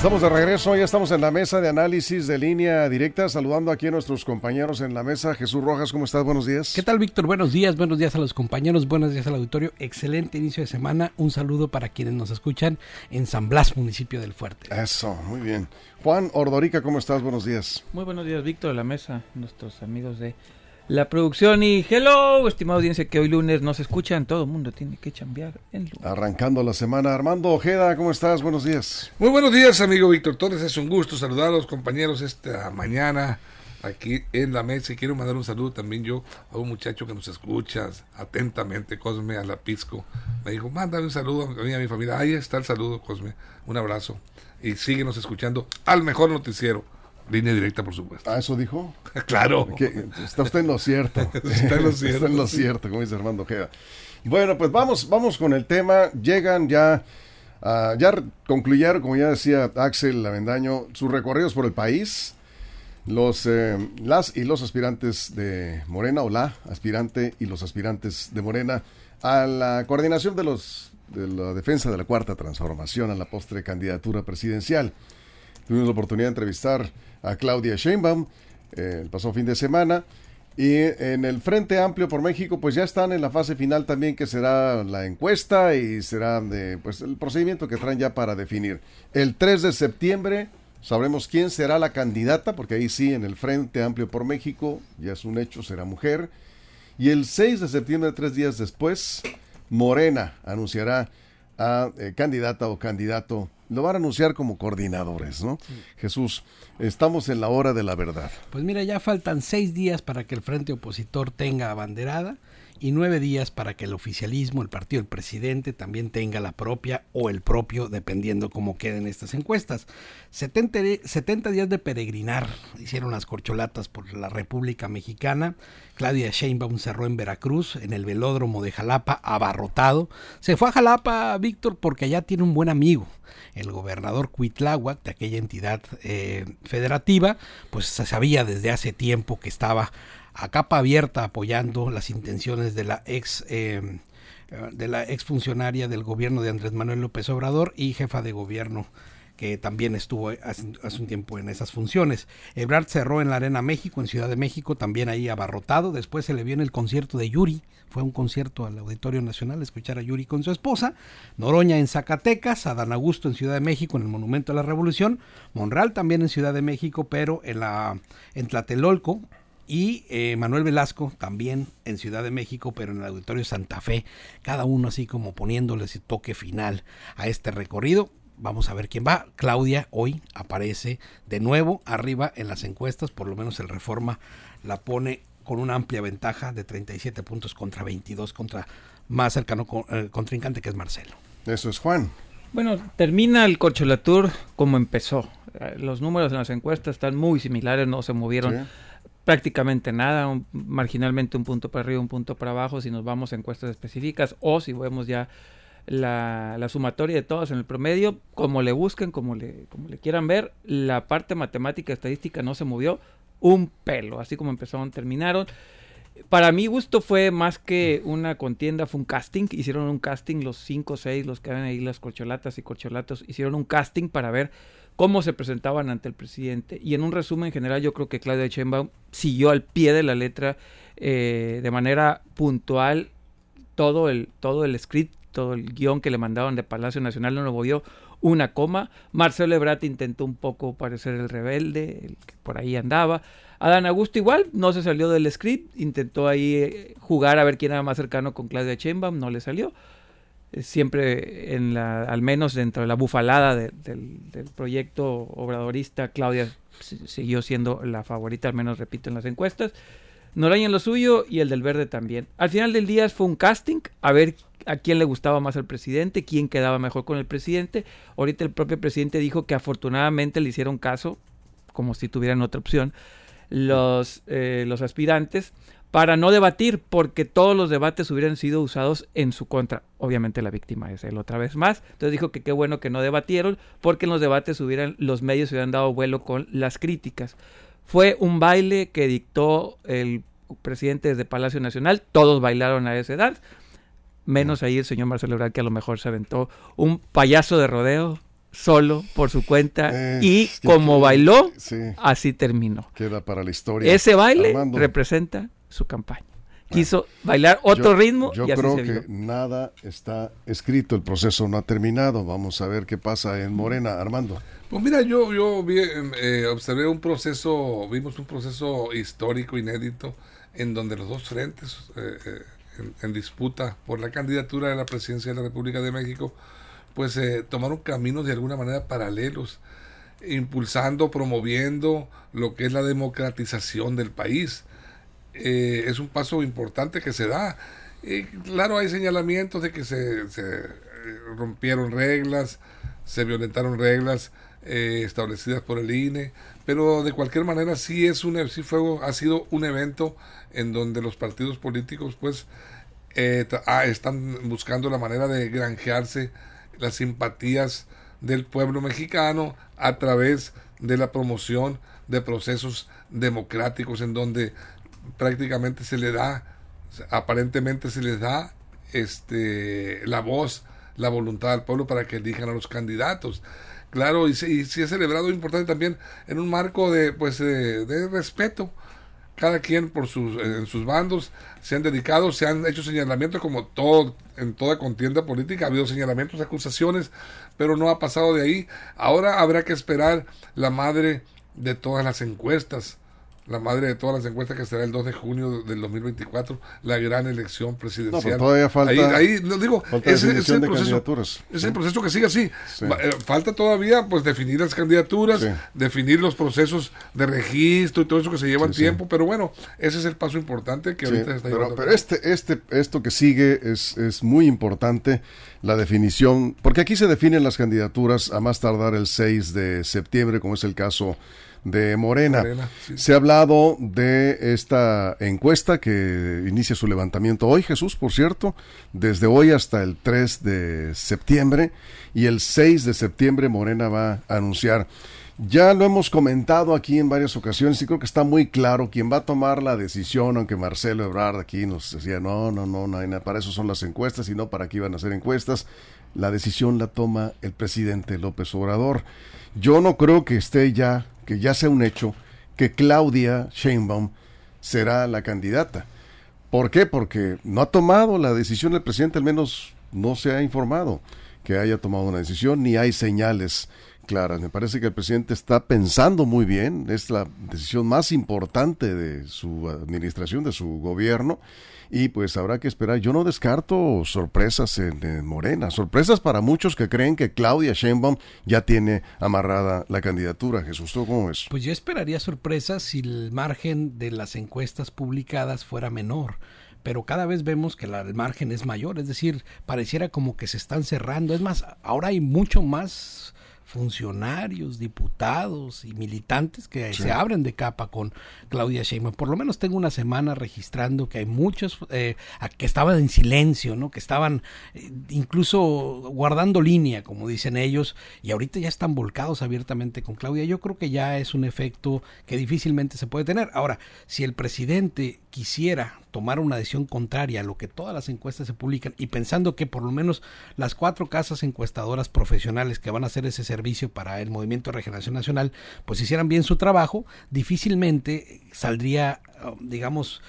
Estamos de regreso, ya estamos en la mesa de análisis de línea directa, saludando aquí a nuestros compañeros en la mesa. Jesús Rojas, ¿cómo estás? Buenos días. ¿Qué tal, Víctor? Buenos días, buenos días a los compañeros, buenos días al auditorio. Excelente inicio de semana. Un saludo para quienes nos escuchan en San Blas, municipio del Fuerte. Eso, muy bien. Juan Ordorica, ¿cómo estás? Buenos días. Muy buenos días, Víctor, de la mesa, nuestros amigos de la producción y hello, estimada audiencia que hoy lunes nos escuchan, todo el mundo tiene que chambear en lunes. Arrancando la semana, Armando Ojeda, ¿cómo estás? Buenos días. Muy buenos días, amigo Víctor Torres, es un gusto saludar a los compañeros esta mañana aquí en la mesa y quiero mandar un saludo también yo a un muchacho que nos escucha atentamente, Cosme Alapisco. Me dijo, mándame un saludo a mí a mi familia. Ahí está el saludo, Cosme. Un abrazo. Y síguenos escuchando al mejor noticiero Línea directa, por supuesto. ¿Ah, eso dijo? claro. está usted en lo cierto. está en lo cierto. está en lo cierto, como dice Armando Ojeda. Bueno, pues vamos, vamos con el tema. Llegan ya, uh, ya concluyeron, como ya decía Axel Lavendaño, sus recorridos por el país. Los, eh, las y los aspirantes de Morena, o la aspirante y los aspirantes de Morena, a la coordinación de los de la defensa de la cuarta transformación a la postre candidatura presidencial. Tuvimos la oportunidad de entrevistar a Claudia Sheinbaum eh, el pasado fin de semana. Y en el Frente Amplio por México, pues ya están en la fase final también, que será la encuesta y será pues, el procedimiento que traen ya para definir. El 3 de septiembre sabremos quién será la candidata, porque ahí sí, en el Frente Amplio por México, ya es un hecho, será mujer. Y el 6 de septiembre, tres días después, Morena anunciará a eh, candidata o candidato lo van a anunciar como coordinadores, ¿no? Jesús, estamos en la hora de la verdad. Pues mira, ya faltan seis días para que el frente opositor tenga abanderada y nueve días para que el oficialismo, el partido del presidente, también tenga la propia o el propio, dependiendo cómo queden estas encuestas. 70, días de peregrinar, hicieron las corcholatas por la República Mexicana. Claudia Sheinbaum cerró en Veracruz, en el velódromo de Jalapa, abarrotado. Se fue a Jalapa, Víctor, porque allá tiene un buen amigo el gobernador Cuitláhuac de aquella entidad eh, federativa, pues se sabía desde hace tiempo que estaba a capa abierta apoyando las intenciones de la ex eh, de la exfuncionaria del gobierno de Andrés Manuel López Obrador y jefa de gobierno que también estuvo hace, un tiempo en esas funciones. Ebrard cerró en la Arena México, en Ciudad de México, también ahí abarrotado. Después se le vio en el concierto de Yuri, fue un concierto al Auditorio Nacional, escuchar a Yuri con su esposa. Noroña en Zacatecas, Adán Augusto en Ciudad de México, en el Monumento a la Revolución. Monreal también en Ciudad de México, pero en, la, en Tlatelolco, y eh, Manuel Velasco también en Ciudad de México, pero en el Auditorio Santa Fe, cada uno así como poniéndole ese toque final a este recorrido. Vamos a ver quién va. Claudia hoy aparece de nuevo arriba en las encuestas, por lo menos el Reforma la pone con una amplia ventaja de 37 puntos contra 22 contra más cercano eh, contrincante que es Marcelo. Eso es Juan. Bueno, termina el Corcholatur como empezó. Eh, los números en las encuestas están muy similares, no se movieron prácticamente nada, marginalmente un punto para arriba, un punto para abajo, si nos vamos a encuestas específicas o si vemos ya la, sumatoria de todas en el promedio, como le busquen, como le, como le quieran ver, la parte matemática estadística no se movió un pelo, así como empezaron, terminaron. Para mi gusto fue más que una contienda, fue un casting. Hicieron un casting, los cinco o seis, los que eran ahí, las corcholatas y corcholatos, hicieron un casting para ver cómo se presentaban ante el presidente. Y en un resumen general, yo creo que Claudia Sheinbaum siguió al pie de la letra eh, de manera puntual todo el, todo el script, todo el guion que le mandaban de Palacio Nacional, no lo movió una coma. Marcelo Ebrard intentó un poco parecer el rebelde, el que por ahí andaba. Adán Augusto igual, no se salió del script, intentó ahí eh, jugar a ver quién era más cercano con Claudia Sheinbaum, no le salió siempre en la, al menos dentro de la bufalada del, proyecto obradorista, Claudia siguió siendo la favorita, al menos repito en las encuestas. Noraña en lo suyo y el del verde también. Al final del día fue un casting a ver a quién le gustaba más al presidente, quién quedaba mejor con el presidente. Ahorita el propio presidente dijo que afortunadamente le hicieron caso, como si tuvieran otra opción, los, eh, los aspirantes para no debatir, porque todos los debates hubieran sido usados en su contra. Obviamente la víctima es él otra vez más. Entonces dijo que qué bueno que no debatieron, porque en los debates hubieran, los medios hubieran dado vuelo con las críticas. Fue un baile que dictó el presidente desde Palacio Nacional, todos bailaron a ese dance, menos ahí el señor Marcelo Ebrard que a lo mejor se aventó un payaso de rodeo solo por su cuenta Eh, y como que- bailó, sí. así terminó. Queda para la historia. Ese baile Armando, representa su campaña. Quiso bailar otro yo- ritmo Yo y así creo se que vio. nada está escrito, el proceso no ha terminado. Vamos a ver qué pasa en Morena, Armando. Pues mira, yo, yo vi, eh, observé un proceso, vimos un proceso histórico, inédito, en donde los dos frentes eh, eh, en, en disputa por la candidatura de la presidencia de la República de México, pues eh, tomaron caminos de alguna manera paralelos, impulsando, promoviendo lo que es la democratización del país. Eh, es un paso importante que se da. Y claro, hay señalamientos de que se, eh, rompieron reglas, se violentaron reglas eh, establecidas por el INE, pero de cualquier manera sí es un sí fue, ha sido un evento en donde los partidos políticos pues eh, ah, están buscando la manera de granjearse las simpatías del pueblo mexicano a través de la promoción de procesos democráticos en donde prácticamente se le da aparentemente se les da este la voz la voluntad del pueblo para que elijan a los candidatos. Claro y se, y se ha celebrado importante también en un marco de pues de, de respeto. Cada quien por sus en sus bandos se han dedicado se han hecho señalamientos como todo en toda contienda política ha habido señalamientos acusaciones pero no ha pasado de ahí. Ahora habrá que esperar la madre de todas las encuestas la madre de todas las encuestas que será el 2 de junio del 2024 la gran elección presidencial No, todavía falta- ahí, ahí lo digo es el proceso es el proceso que sigue así. Sí. Eh, Falta todavía pues definir las candidaturas, Sí. definir los procesos de registro y todo eso que se sí. tiempo, pero bueno, ese es el paso importante que ahorita se está pero, llevando. pero este, este, esto que sigue es, es muy importante, la definición, porque aquí se definen las candidaturas a más tardar el 6 de septiembre, como es el caso de Morena. Morena, sí. Se ha hablado de esta encuesta que inicia su levantamiento hoy, Jesús, por cierto, desde hoy hasta el 3 de septiembre, y el 6 de septiembre Morena va a anunciar. Ya lo hemos comentado aquí en varias ocasiones y creo que está muy claro quién va a tomar la decisión, aunque Marcelo Ebrard aquí nos decía, no, no, no, no para eso son las encuestas y no para qué iban a hacer encuestas. La decisión la toma el presidente López Obrador. Yo no creo que esté ya, que ya sea un hecho, que Claudia Sheinbaum será la candidata. ¿Por qué? Porque no ha tomado la decisión el presidente, al menos no se ha informado que haya tomado una decisión, ni hay señales claras. Me parece que el presidente está pensando muy bien, es la decisión más importante de su administración, de su gobierno, y pues habrá que esperar. Yo no descarto sorpresas en, en Morena, sorpresas para muchos que creen que Claudia Sheinbaum ya tiene amarrada la candidatura. Jesús, ¿tú cómo ves? Pues yo esperaría sorpresas si el margen de las encuestas publicadas fuera menor. Pero cada vez vemos que la- el margen es mayor, es decir, pareciera como que se están cerrando. Es más, ahora hay mucho más funcionarios, diputados y militantes que se abren de capa con Claudia Sheinbaum. Por lo menos tengo una semana registrando que hay muchos eh, que estaban en silencio, ¿no? Que estaban eh, incluso guardando línea, como dicen ellos, y ahorita ya están volcados abiertamente con Claudia. Yo creo que ya es un efecto que difícilmente se puede tener. Ahora, si el presidente quisiera tomar una decisión contraria a lo que todas las encuestas se publican y pensando que por lo menos las cuatro casas encuestadoras profesionales que van a hacer ese servicio para el Movimiento de Regeneración Nacional pues hicieran bien su trabajo, difícilmente saldría, digamos,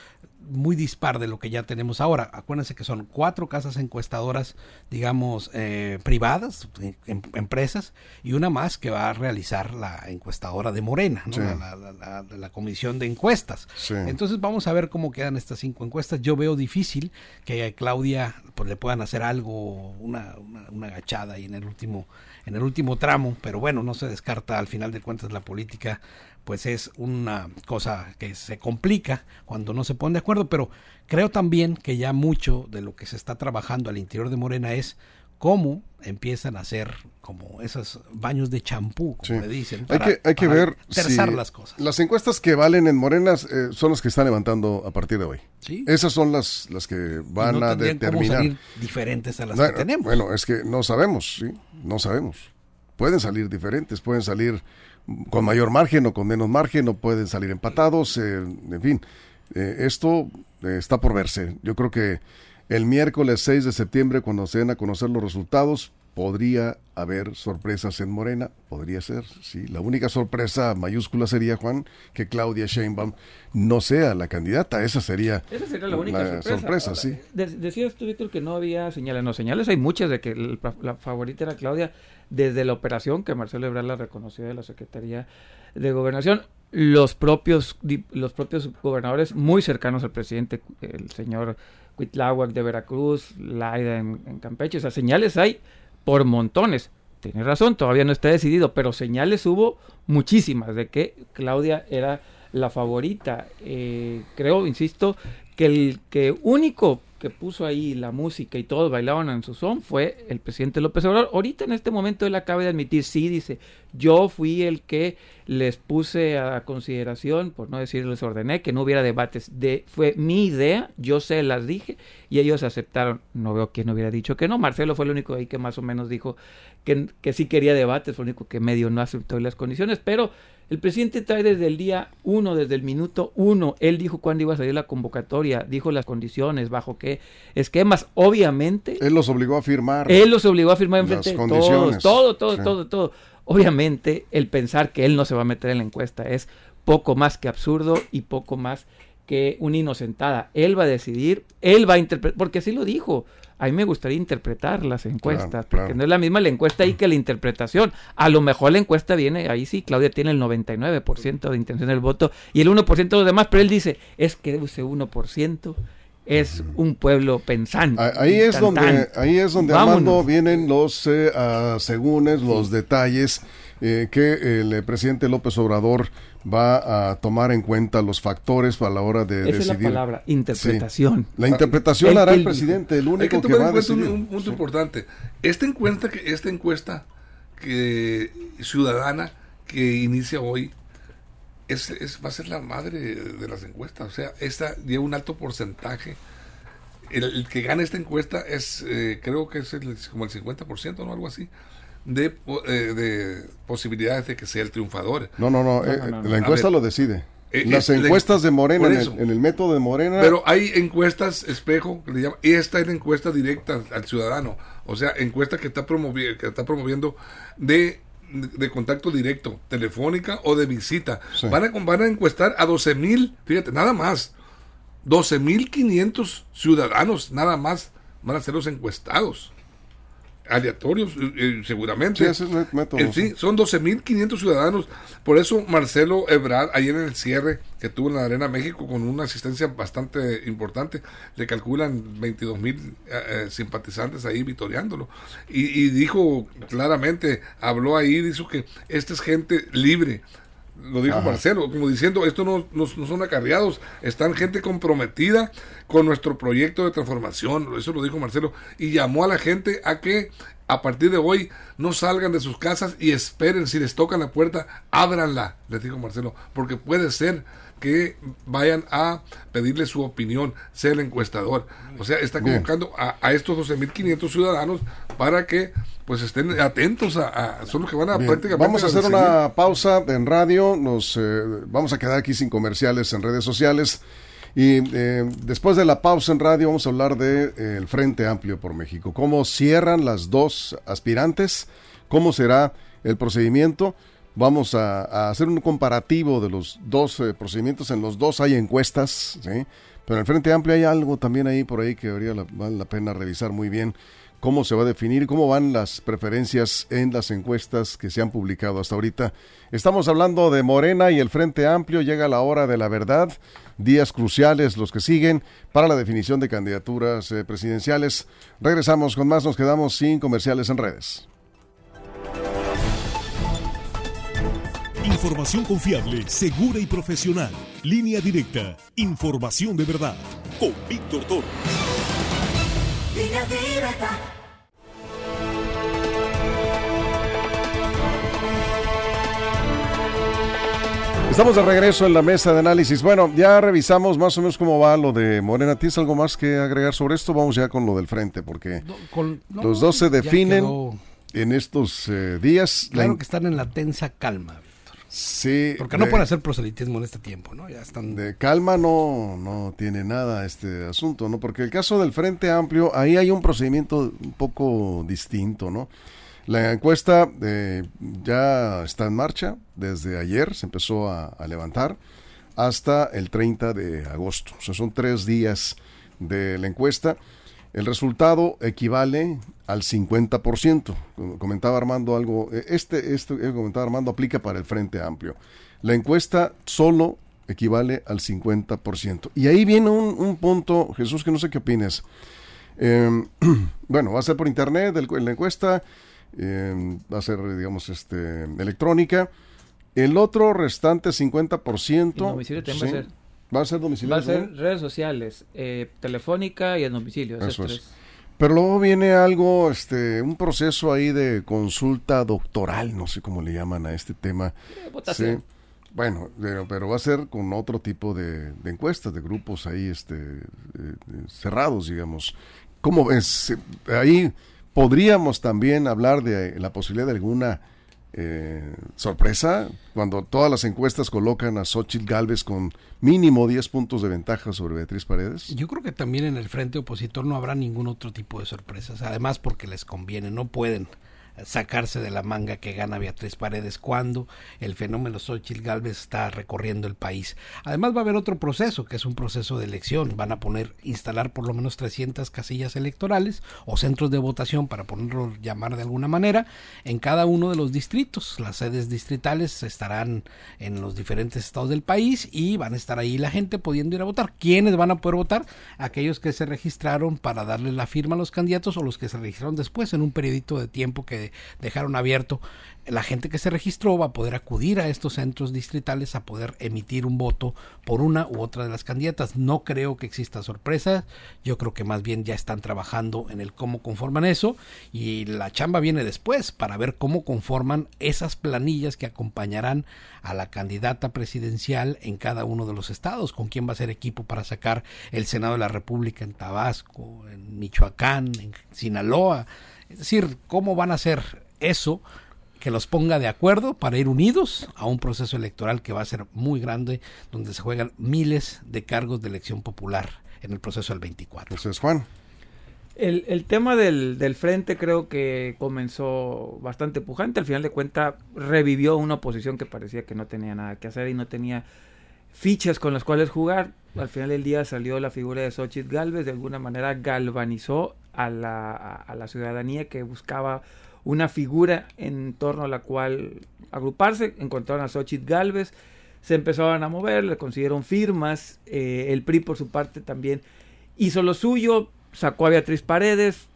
muy dispar de lo que ya tenemos ahora. Acuérdense que son cuatro casas encuestadoras, digamos, eh, privadas, em- empresas, y una más que va a realizar la encuestadora de Morena, ¿no? Sí. la, la- la- la- la comisión de encuestas. Sí. Entonces vamos a ver cómo quedan estas cinco encuestas. Yo veo difícil que a Claudia pues, le puedan hacer algo, una, una, una agachada ahí en el último, en el último tramo, pero bueno, no se descarta al final de cuentas la política pues es una cosa que se complica cuando no se ponen de acuerdo, pero creo también que ya mucho de lo que se está trabajando al interior de Morena es cómo empiezan a hacer como esos baños de champú, como Sí. le dicen. Hay que, hay que ver si las cosas. las encuestas que valen en Morenas eh, son las que están levantando a partir de hoy. ¿sí? Esas son las, las que van no a cómo determinar. salir diferentes a las que tenemos. Bueno, es que no sabemos, ¿sí? No sabemos. Pueden salir diferentes, pueden salir con mayor margen o con menos margen, o pueden salir empatados, eh, en fin. Eh, esto eh, está por verse. Yo creo que el miércoles 6 de septiembre, cuando se den a conocer los resultados, podría haber sorpresas en Morena, podría ser, sí. La única sorpresa mayúscula sería, Juan, que Claudia Sheinbaum no sea la candidata. Esa sería, Esa sería la única sorpresa. sí. De- decías tú, Víctor, que no había señales. No, señales hay muchas de que el- la favorita era Claudia desde la operación que Marcelo Ebrard la reconoció de la Secretaría de Gobernación. Los propios, los propios gobernadores muy cercanos al presidente, el señor Cuitláhuac de Veracruz, Laida en, en Campeche, o sea, señales hay por montones. Tienes razón, todavía no está decidido, pero señales hubo muchísimas de que Claudia era la favorita. Eh, creo, insisto, que el que único que puso ahí la música y todos bailaban en su son fue el presidente López Obrador. Ahorita en este momento él acaba de admitir, sí, dice, yo fui el que les puse a consideración, por no decir les ordené, que no hubiera debates. De, fue mi idea, yo se las dije y ellos aceptaron. No veo quién hubiera dicho que no. Marcelo fue el único ahí que más o menos dijo que, que sí quería debates, fue el único que medio no aceptó las condiciones, pero el presidente trae desde el día uno, desde el minuto uno, él dijo cuándo iba a salir la convocatoria, dijo las condiciones, bajo qué esquemas, obviamente, Él los obligó a firmar. él los obligó a firmar Las enfrente de todos, condiciones, todo, todo, sí. todo, todo. Obviamente, el pensar que él no se va a meter en la encuesta es poco más que absurdo y poco más que una inocentada. Él va a decidir, él va a interpretar, porque así lo dijo. A mí me gustaría interpretar las encuestas, Claro, porque claro. no es la misma la encuesta ahí que la interpretación. A lo mejor la encuesta viene, ahí sí, Claudia tiene el 99% de intención del voto y el 1% de los demás, pero él dice, es que ese 1% es un pueblo pensante. Ah, Ahí es donde, ahí es donde Vámonos. Armando vienen los eh, asegúnes, los detalles eh, que el eh, presidente López Obrador va a tomar en cuenta los factores para la hora de Esa es la decidir. palabra, interpretación. La interpretación El la hará que el presidente, el Hay único que que, tomar va en a cuenta un, decidir. un punto Sí. importante. Esta encuesta, que, esta encuesta que ciudadana que inicia hoy es, es- va a ser la madre de las encuestas. O sea, esta lleva un alto porcentaje. El, el que gana esta encuesta es, eh, creo que es el- como el 50%, ¿no? Algo así, de, eh, de posibilidades de que sea el triunfador. No, no, no, eh, no, no, no. la encuesta ver. lo decide. Eh, Las eh, la- encuestas de Morena, en el, eso. en el método de Morena, Pero hay encuestas espejo, que le llaman, y esta es la encuesta directa al ciudadano. O sea, encuesta que está, promovi que está promoviendo de, de contacto directo, telefónica o de visita. Sí. Van, a, van a encuestar a 12 mil, fíjate, nada más. 12 mil 500 ciudadanos, nada más, van a ser los encuestados. Aleatorios, eh, eh, seguramente. Sí, ese es el método, Eh, sí, sí. son 12.500 ciudadanos. Por eso Marcelo Ebrard, ayer en el cierre que tuvo en la Arena México, con una asistencia bastante importante, le calculan 22.000 eh, eh, simpatizantes ahí vitoreándolo. Y, y dijo claramente, habló ahí, dijo que esta es gente libre. Lo dijo Ajá. Marcelo, como diciendo, esto no, no- no son acarreados, están gente comprometida con nuestro proyecto de transformación, eso lo dijo Marcelo, y llamó a la gente a que a partir de hoy no salgan de sus casas y esperen, si les tocan la puerta, ábranla, les dijo Marcelo, porque puede ser que vayan a pedirle su opinión, sea el encuestador. O sea, está convocando a, a estos 12.500 ciudadanos para que pues estén atentos a, a- son los que van a Bien, prácticamente Vamos a hacer una pausa en radio, nos eh, vamos a quedar aquí sin comerciales en redes sociales y eh, después de la pausa en radio vamos a hablar de eh, el Frente Amplio por México, cómo cierran las dos aspirantes, cómo será el procedimiento. Vamos a, hacer un comparativo de los dos eh, procedimientos. En los dos hay encuestas, ¿sí? pero en el Frente Amplio hay algo también ahí por ahí que habría la pena revisar muy bien cómo se va a definir, cómo van las preferencias en las encuestas que se han publicado hasta ahorita. Estamos hablando de Morena y el Frente Amplio. Llega la hora de la verdad, días cruciales los que siguen para la definición de candidaturas eh, presidenciales. Regresamos con más, nos quedamos sin comerciales en redes. Información confiable, segura y profesional. Línea directa. Información de verdad. Con Víctor Toro. Línea directa. Estamos de regreso en la mesa de análisis. Bueno, ya revisamos más o menos cómo va lo de Morena. ¿Tienes algo más que agregar sobre esto? Vamos ya con lo del frente, porque los dos se definen en estos eh, días. Claro que están en la tensa calma. Sí, Porque no de- pueden hacer proselitismo en este tiempo, ¿no? Ya están... De calma no, no tiene nada este asunto, ¿no? Porque el caso del Frente Amplio, ahí hay un procedimiento un poco distinto, ¿no? La encuesta eh, ya está en marcha, desde ayer se empezó a, a levantar hasta el 30 de agosto. O sea, son tres días de la encuesta. El resultado equivale al 50%. Como Comentaba Armando algo, eh, este, este eh, comentaba Armando aplica para el Frente Amplio. La encuesta solo equivale al 50%. Y ahí viene un, un punto, Jesús, que no sé qué opines. Eh, bueno, va a ser por internet el- la encuesta, eh, va a ser, digamos, este, electrónica. El otro restante 50%. Y domicilio también va a ser. Va a ser domicilio. Va a ser redes sociales, eh, telefónica y el domicilio. Eso es. tres. Pero luego viene algo, este, un proceso ahí de consulta doctoral, no sé cómo le llaman a este tema. Votación. Sí. Bueno, pero, pero va a ser con otro tipo de, de encuestas, de grupos ahí este, eh, eh, cerrados, digamos. ¿Cómo ves? Eh, Ahí podríamos también hablar de la posibilidad de alguna eh, sorpresa cuando todas las encuestas colocan a Xochitl Galvez con mínimo 10 puntos de ventaja sobre Beatriz Paredes. Yo creo que también en el frente opositor no habrá ningún otro tipo de sorpresas. Además, porque les conviene, no pueden sacarse de la manga que gana Beatriz Paredes cuando el fenómeno Xochitl Galvez está recorriendo el país. Además va a haber otro proceso, que es un proceso de elección. Van a poner, instalar por lo menos 300 casillas electorales o centros de votación, para ponerlo llamar de alguna manera, en cada uno de los distritos. Las sedes distritales estarán en los diferentes estados del país y van a estar ahí la gente pudiendo ir a votar. ¿Quiénes van a poder votar? Aquellos que se registraron para darle la firma a los candidatos o los que se registraron después en un periodito de tiempo que dejaron abierto. La gente que se registró va a poder acudir a estos centros distritales a poder emitir un voto por una u otra de las candidatas. No creo que exista sorpresa. Yo creo que más bien ya están trabajando en el cómo conforman eso y la chamba viene después para ver cómo conforman esas planillas que acompañarán a la candidata presidencial en cada uno de los estados, con quién va a ser equipo para sacar el Senado de la República en Tabasco, en Michoacán, en Sinaloa. Es decir, cómo van a hacer eso que los ponga de acuerdo para ir unidos a un proceso electoral que va a ser muy grande, donde se juegan miles de cargos de elección popular en el proceso del 24. Entonces, Juan. El, el tema del, del frente creo que comenzó bastante pujante. Al final de cuentas revivió una oposición que parecía que no tenía nada que hacer y no tenía fichas con las cuales jugar. Al final del día salió la figura de Xochitl Galvez, de alguna manera galvanizó a la, ciudadanía que buscaba una figura en torno a la cual agruparse. Encontraron a Xochitl Galvez, se empezaron a mover, le consiguieron firmas. eh, el PRI, por su parte, también hizo lo suyo, sacó a Beatriz Paredes.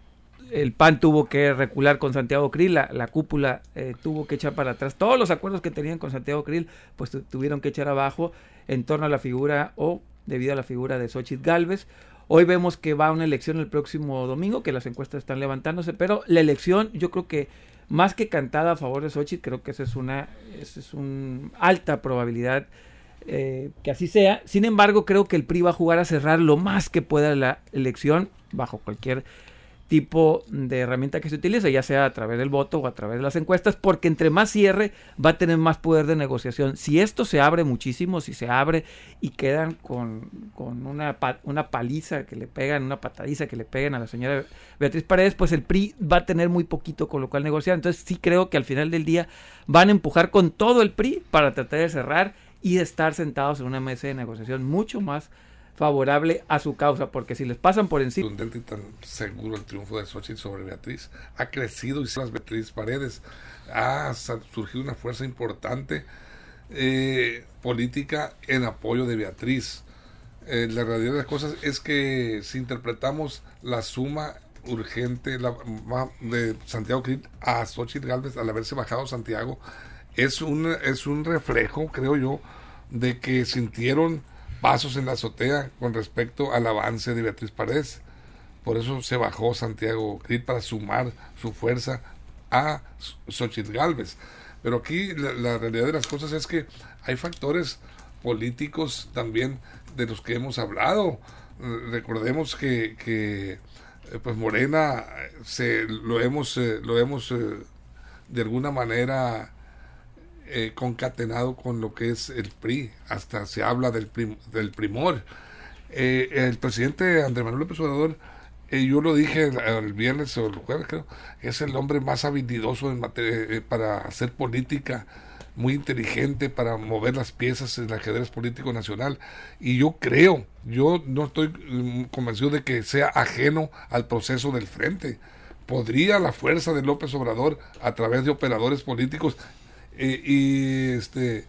El PAN tuvo que recular con Santiago Krill, la, la cúpula eh, tuvo que echar para atrás. Todos los acuerdos que tenían con Santiago Krill, pues tu- tuvieron que echar abajo en torno a la figura o debido a la figura de Xochitl Galvez. Hoy vemos que va a una elección el próximo domingo, que las encuestas están levantándose, pero la elección yo creo que más que cantada a favor de Xochitl, creo que esa es una, es una alta probabilidad eh, que así sea. Sin embargo, creo que el PRI va a jugar a cerrar lo más que pueda la elección bajo cualquier tipo de herramienta que se utilice, ya sea a través del voto o a través de las encuestas, porque entre más cierre va a tener más poder de negociación. Si esto se abre muchísimo, si se abre y quedan con, con una, una paliza que le pegan, una patadiza que le pegan a la señora Beatriz Paredes, pues el PRI va a tener muy poquito con lo cual negociar. Entonces sí creo que al final del día van a empujar con todo el PRI para tratar de cerrar y de estar sentados en una mesa de negociación mucho más favorable a su causa, porque si les pasan por encima y tan seguro el triunfo de Xochitl sobre Beatriz. Ha crecido y las Beatriz Paredes. Ha surgido una fuerza importante eh, política en apoyo de Beatriz. Eh, la realidad de las cosas es que si interpretamos la suma urgente de Santiago Krill a Xochitl Galvez al haberse bajado Santiago, es un, es un reflejo, creo yo, de que sintieron pasos en la azotea con respecto al avance de Beatriz Paredes. Por eso se bajó Santiago Krill para sumar su fuerza a Xochitl Galvez. Pero aquí la, realidad de las cosas es que hay factores políticos también de los que hemos hablado. Recordemos que, que eh, pues Morena se lo hemos eh, lo hemos eh, de alguna manera concatenado con lo que es el PRI hasta se habla del del primor el presidente Andrés Manuel López Obrador y yo lo dije el, viernes o el jueves, creo, es el hombre más habilidoso en materia, eh, para hacer política, muy inteligente para mover las piezas en el ajedrez político nacional. Y yo creo, yo no estoy mm, convencido de que sea ajeno al proceso del frente. Podría la fuerza de López Obrador, a través de operadores políticos eh, y este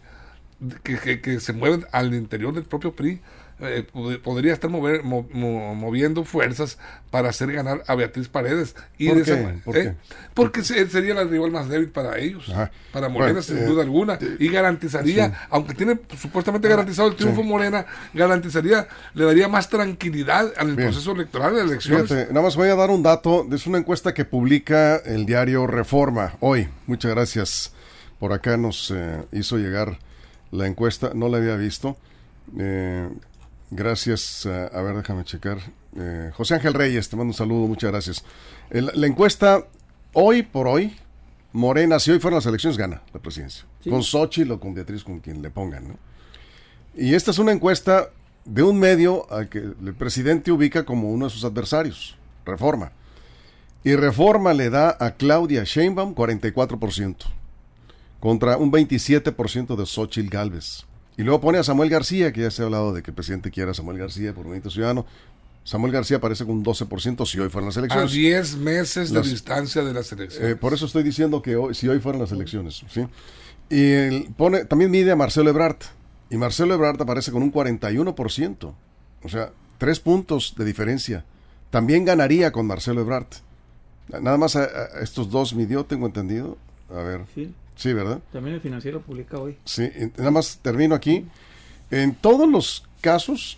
que, que se mueven al interior del propio PRI, eh, podría estar mover, moviendo fuerzas para hacer ganar a Beatriz Paredes. Y ¿eh? Porque sería la rival más débil para ellos, para Morena sin eh, duda alguna, y garantizaría, aunque tiene supuestamente garantizado el triunfo Morena, garantizaría, le daría más tranquilidad al proceso electoral de elecciones. nada más voy a dar un dato, es una encuesta que publica el diario Reforma hoy. Muchas gracias. Por acá nos hizo llegar la encuesta, no la había visto. Eh, Gracias. Eh, a ver, déjame checar. Eh, José Ángel Reyes, te mando un saludo, muchas gracias. la encuesta, hoy por hoy, Morena, si hoy fueran las elecciones, gana la presidencia. Con Xochitl o con Beatriz, con quien le pongan. ¿no? Y esta es una encuesta de un medio al que el presidente ubica como uno de sus adversarios, Reforma. Y Reforma le da a Claudia Sheinbaum 44%, contra un 27% de Xochitl Galvez. Y luego pone a Samuel García, que ya se ha hablado de que el presidente quiera a Samuel García por Movimiento Ciudadano. Samuel García aparece con un 12% si hoy fueran las elecciones. A 10 meses de distancia de las elecciones. Eh, por eso estoy diciendo que hoy, si hoy fueran las elecciones. ¿sí? Y pone, también mide a Marcelo Ebrard. Y Marcelo Ebrard aparece con un 41%. O sea, tres puntos de diferencia. También ganaría con Marcelo Ebrard. Nada más estos dos midió, tengo entendido. A ver. Sí. Sí, ¿verdad? También el financiero publica hoy. Sí, nada más termino aquí. En todos los casos,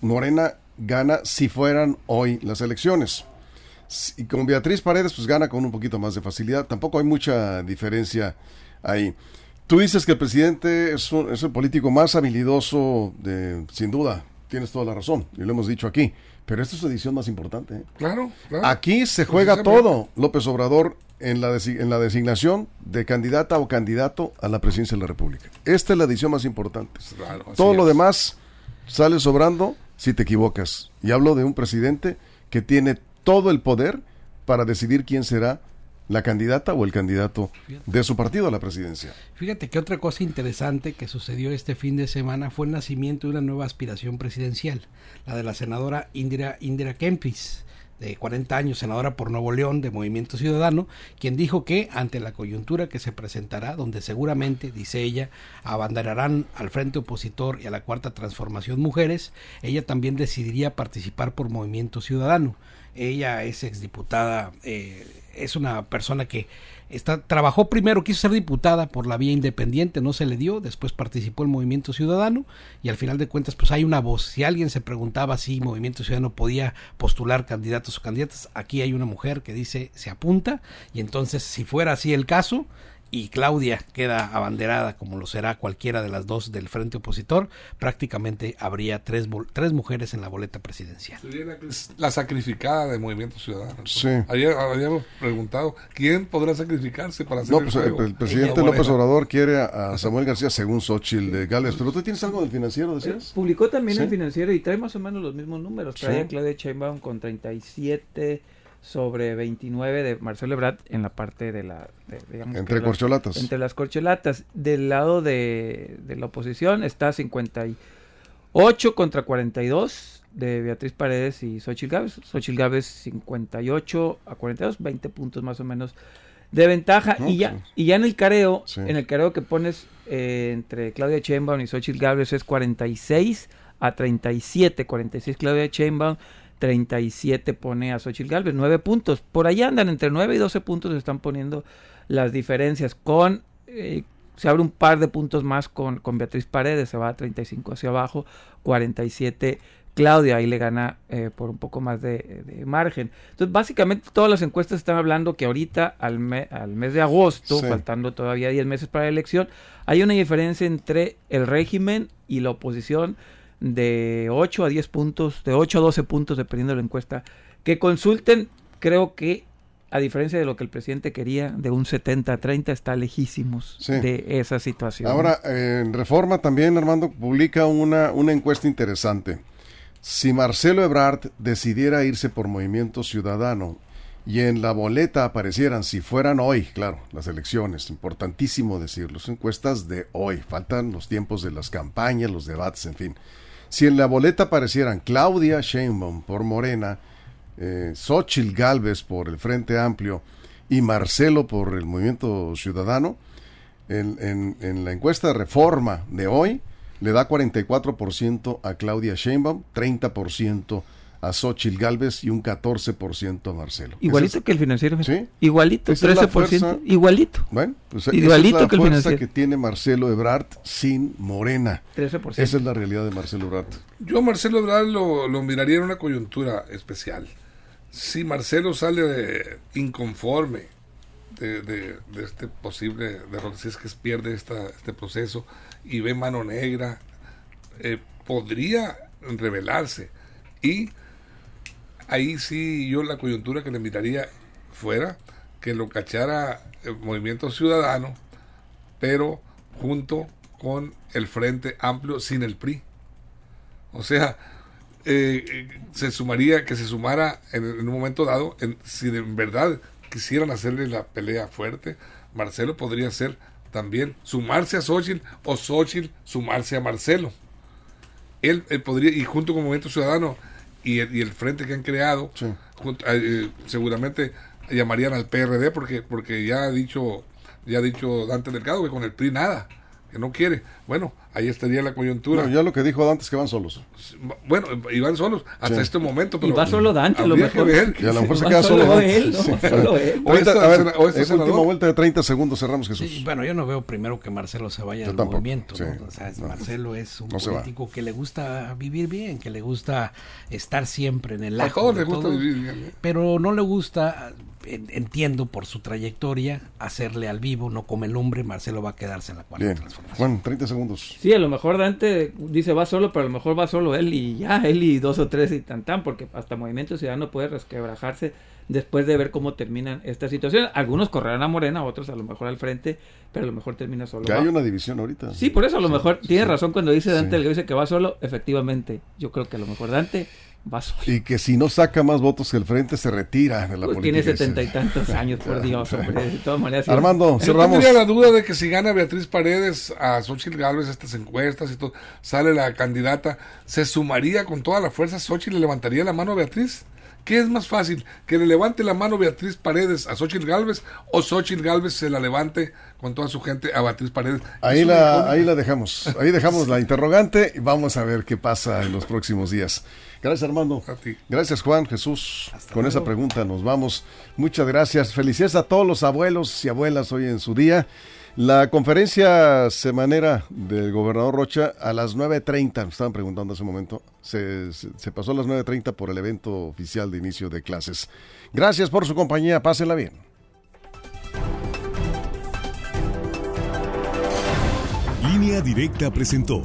Morena gana si fueran hoy las elecciones. Y con Beatriz Paredes, pues gana con un poquito más de facilidad. Tampoco hay mucha diferencia ahí. Tú dices que el presidente es, es el político más habilidoso, de, sin duda, tienes toda la razón, y lo hemos dicho aquí. Pero esta es la edición más importante. ¿eh? Claro, claro. Aquí se juega todo. López Obrador en la, en la designación de candidata o candidato a la presidencia de la República. Esta es la edición más importante. Todo lo demás sale sobrando si te equivocas. Y hablo de un presidente que tiene todo el poder para decidir quién será la candidata o el candidato de su partido a la presidencia. Fíjate que otra cosa interesante que sucedió este fin de semana fue el nacimiento de una nueva aspiración presidencial, la de la senadora Indira, Indira Kempis de 40 años, senadora por Nuevo León de Movimiento Ciudadano, quien dijo que ante la coyuntura que se presentará, donde seguramente, dice ella, abanderarán al frente opositor y a la cuarta transformación mujeres, ella también decidiría participar por Movimiento Ciudadano. Ella es exdiputada, eh, es una persona que Está, trabajó primero, quiso ser diputada por la vía independiente, no se le dio, después participó en Movimiento Ciudadano y al final de cuentas pues hay una voz. Si alguien se preguntaba si Movimiento Ciudadano podía postular candidatos o candidatas, aquí hay una mujer que dice se apunta y entonces si fuera así el caso, y Claudia queda abanderada como lo será cualquiera de las dos del frente opositor, prácticamente habría tres, tres mujeres en la boleta presidencial. Sería la, sacrificada de Movimiento Ciudadano. Sí. habíamos preguntado, ¿quién podrá sacrificarse para hacer no, pues, el, presidente López Obrador quiere a, Samuel García según Xochitl de Gales, pero tú tienes algo del financiero, decías. publicó también el financiero y trae más o menos los mismos números. Trae a Claudia Sheinbaum con 37 sobre 29 de Marcelo Ebrard en la parte de la... entre corcholatas. entre las corcholatas. Del lado de, la oposición está 58 contra 42 de Beatriz Paredes y Xochitl Gávez. Xochitl Gávez 58 a 42, 20 puntos más o menos de ventaja. y, ya, pues. y ya en el careo, en el careo que pones eh, entre Claudia Sheinbaum y Xochitl Gávez es 46 a 37. 46 Claudia Sheinbaum, 37 pone a Xochitl Galvez, 9 puntos. Por ahí andan, entre 9 y 12 puntos se están poniendo las diferencias. Con eh, se abre un par de puntos más con, con Beatriz Paredes, se va a 35 hacia abajo, 47 Claudia ahí le gana eh, por un poco más de, margen. Entonces, básicamente todas las encuestas están hablando que ahorita al, al mes de agosto, faltando todavía 10 meses para la elección, hay una diferencia entre el régimen y la oposición de 8 a 10 puntos, de 8 a 12 puntos dependiendo de la encuesta. Que consulten, creo que a diferencia de lo que el presidente quería, de un 70-30, está lejísimos de esa situación. Ahora, en Reforma también, Armando, publica una, una encuesta interesante. Si Marcelo Ebrard decidiera irse por Movimiento Ciudadano y en la boleta aparecieran, si fueran hoy, claro, las elecciones, importantísimo decirlo, encuestas de hoy, faltan los tiempos de las campañas, los debates, en fin. Si en la boleta aparecieran Claudia Sheinbaum por Morena, eh, Xochitl Galvez por el Frente Amplio y Marcelo por el Movimiento Ciudadano, en, la encuesta de reforma de hoy, le da 44% a Claudia Sheinbaum, 30% a Xochitl Galvez y un 14% a Marcelo. Igualito que el financiero. ¿Sí? Igualito, 13%. igualito. Bueno, pues igualito es la que el fuerza que tiene Marcelo Ebrard sin Morena. 13%. Esa es la realidad de Marcelo Ebrard. Yo Marcelo Ebrard lo, lo miraría en una coyuntura especial si Marcelo sale inconforme de, este posible derrota, si es que pierde esta, este proceso y ve mano negra, eh, podría revelarse. Y ahí sí yo la coyuntura que le miraría fuera que lo cachara el movimiento ciudadano, pero junto con el Frente Amplio sin el PRI. O sea, eh, se sumaría, que se sumara en, un momento dado, en, si de verdad quisieran hacerle la pelea fuerte, Marcelo podría ser también sumarse a Xochitl o Xochitl sumarse a Marcelo. Él, podría, y junto con Movimiento Ciudadano y el, y el frente que han creado, eh, seguramente llamarían al PRD porque, porque ya ha dicho, ya ha dicho Dante Delgado que con el PRI nada que no quiere. Bueno, ahí estaría la coyuntura. ya lo que dijo Dante es que van solos. Bueno, y van solos hasta este momento. Pero y va solo Dante, lo mejor. Que a lo mejor se queda solo, Dante. Él, solo él. a ver, esta última vuelta de 30 segundos cerramos, Jesús. bueno, yo no veo primero que Marcelo se vaya al movimiento. O sea, Marcelo es un político que le gusta vivir bien, que le gusta estar siempre en el ajo. le gusta vivir bien. Pero no le gusta entiendo por su trayectoria, hacerle al vivo, no come el hombre, Marcelo va a quedarse en la cuarta transformación. Juan, 30 segundos. Sí, a lo mejor Dante dice va solo, pero a lo mejor va solo él y ya, él y dos o tres y tan tan, porque hasta Movimiento Ciudadano puede resquebrajarse después de ver cómo terminan esta situación. Algunos correrán a Morena, otros a lo mejor al frente, pero a lo mejor termina solo. Ya hay una división ahorita. Sí, por eso a lo mejor tiene razón cuando dice Dante, el dice que va solo, efectivamente, yo creo que a lo mejor Dante y que si no saca más votos que el frente se retira de la pues política. Tiene setenta y tantos años, por Dios, hombre. De todas maneras. Armando, cerramos. Yo tendría la duda de que si gana Beatriz Paredes a Xochitl Gálvez estas encuestas y todo, sale la candidata, ¿se sumaría con toda la fuerza Xochitl y le levantaría la mano a Beatriz? ¿Qué es más fácil? ¿Que le levante la mano Beatriz Paredes a Xochitl Gálvez o Xochitl Gálvez se la levante con toda su gente a Beatriz Paredes? Ahí la, ahí la dejamos. Ahí dejamos la interrogante y vamos a ver qué pasa en los próximos días. Gracias, Armando. Gracias, Juan, Jesús. Con esa pregunta nos vamos. Muchas gracias. Felicidades a todos los abuelos y abuelas hoy en su día. La conferencia semanera del gobernador Rocha a las 9.30, me estaban preguntando hace un momento, se, se pasó a las 9.30 por el evento oficial de inicio de clases. Gracias por su compañía, pásenla bien. Línea Directa presentó